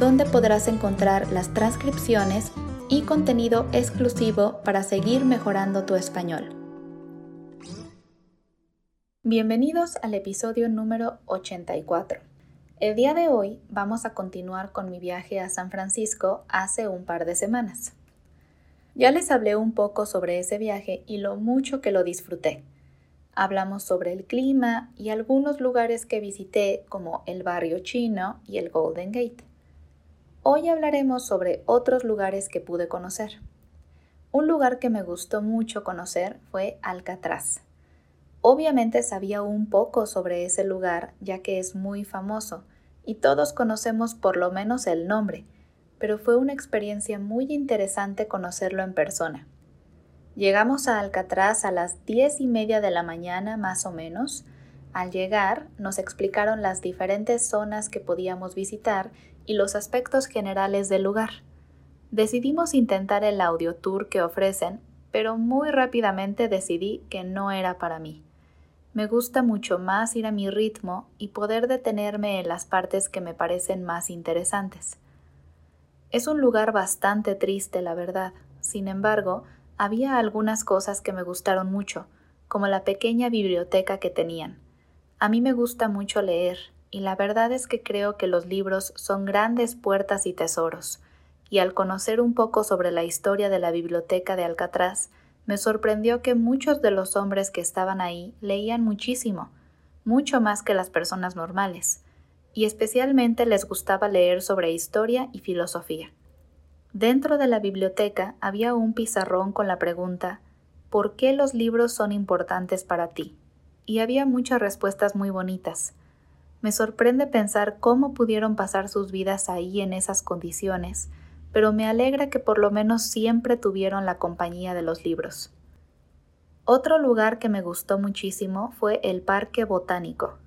donde podrás encontrar las transcripciones y contenido exclusivo para seguir mejorando tu español. Bienvenidos al episodio número 84. El día de hoy vamos a continuar con mi viaje a San Francisco hace un par de semanas. Ya les hablé un poco sobre ese viaje y lo mucho que lo disfruté. Hablamos sobre el clima y algunos lugares que visité como el barrio chino y el Golden Gate. Hoy hablaremos sobre otros lugares que pude conocer. Un lugar que me gustó mucho conocer fue Alcatraz. Obviamente sabía un poco sobre ese lugar ya que es muy famoso y todos conocemos por lo menos el nombre, pero fue una experiencia muy interesante conocerlo en persona. Llegamos a Alcatraz a las diez y media de la mañana más o menos. Al llegar nos explicaron las diferentes zonas que podíamos visitar y los aspectos generales del lugar. Decidimos intentar el audio tour que ofrecen, pero muy rápidamente decidí que no era para mí. Me gusta mucho más ir a mi ritmo y poder detenerme en las partes que me parecen más interesantes. Es un lugar bastante triste, la verdad. Sin embargo, había algunas cosas que me gustaron mucho, como la pequeña biblioteca que tenían. A mí me gusta mucho leer, y la verdad es que creo que los libros son grandes puertas y tesoros, y al conocer un poco sobre la historia de la biblioteca de Alcatraz, me sorprendió que muchos de los hombres que estaban ahí leían muchísimo, mucho más que las personas normales, y especialmente les gustaba leer sobre historia y filosofía. Dentro de la biblioteca había un pizarrón con la pregunta ¿Por qué los libros son importantes para ti? Y había muchas respuestas muy bonitas. Me sorprende pensar cómo pudieron pasar sus vidas ahí en esas condiciones, pero me alegra que por lo menos siempre tuvieron la compañía de los libros. Otro lugar que me gustó muchísimo fue el Parque Botánico.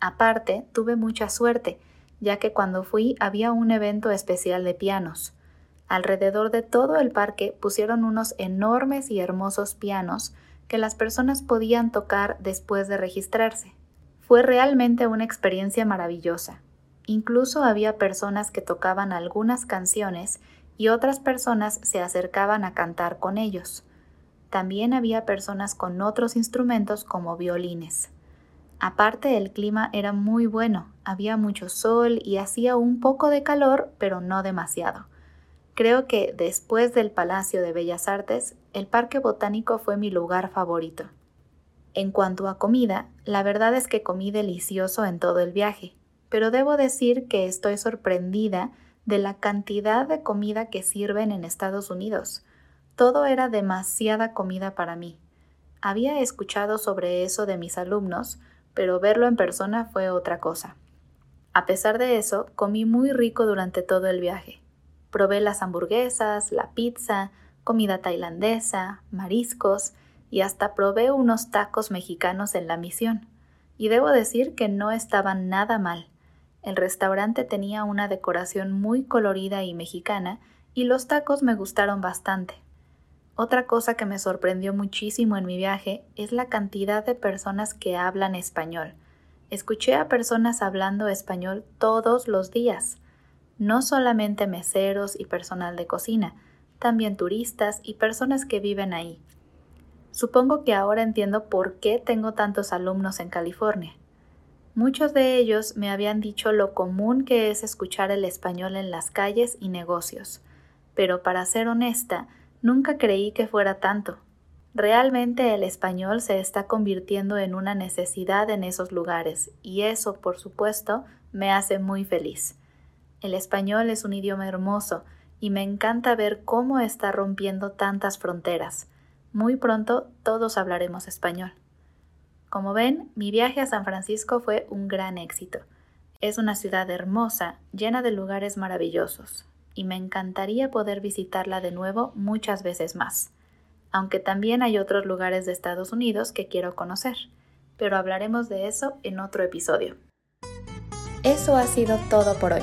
Aparte, tuve mucha suerte, ya que cuando fui había un evento especial de pianos. Alrededor de todo el parque pusieron unos enormes y hermosos pianos que las personas podían tocar después de registrarse. Fue realmente una experiencia maravillosa. Incluso había personas que tocaban algunas canciones y otras personas se acercaban a cantar con ellos. También había personas con otros instrumentos como violines. Aparte el clima era muy bueno, había mucho sol y hacía un poco de calor, pero no demasiado. Creo que después del Palacio de Bellas Artes, el Parque Botánico fue mi lugar favorito. En cuanto a comida, la verdad es que comí delicioso en todo el viaje, pero debo decir que estoy sorprendida de la cantidad de comida que sirven en Estados Unidos. Todo era demasiada comida para mí. Había escuchado sobre eso de mis alumnos, pero verlo en persona fue otra cosa. A pesar de eso, comí muy rico durante todo el viaje. Probé las hamburguesas, la pizza, comida tailandesa, mariscos, y hasta probé unos tacos mexicanos en la misión. Y debo decir que no estaban nada mal. El restaurante tenía una decoración muy colorida y mexicana, y los tacos me gustaron bastante. Otra cosa que me sorprendió muchísimo en mi viaje es la cantidad de personas que hablan español. Escuché a personas hablando español todos los días, no solamente meseros y personal de cocina, también turistas y personas que viven ahí. Supongo que ahora entiendo por qué tengo tantos alumnos en California. Muchos de ellos me habían dicho lo común que es escuchar el español en las calles y negocios, pero para ser honesta, nunca creí que fuera tanto. Realmente el español se está convirtiendo en una necesidad en esos lugares, y eso, por supuesto, me hace muy feliz. El español es un idioma hermoso, y me encanta ver cómo está rompiendo tantas fronteras. Muy pronto todos hablaremos español. Como ven, mi viaje a San Francisco fue un gran éxito. Es una ciudad hermosa, llena de lugares maravillosos. y me encantaría poder visitarla de nuevo muchas veces más, aunque también hay otros lugares de Estados Unidos que quiero conocer, pero hablaremos de eso en otro episodio. Eso ha sido todo por hoy.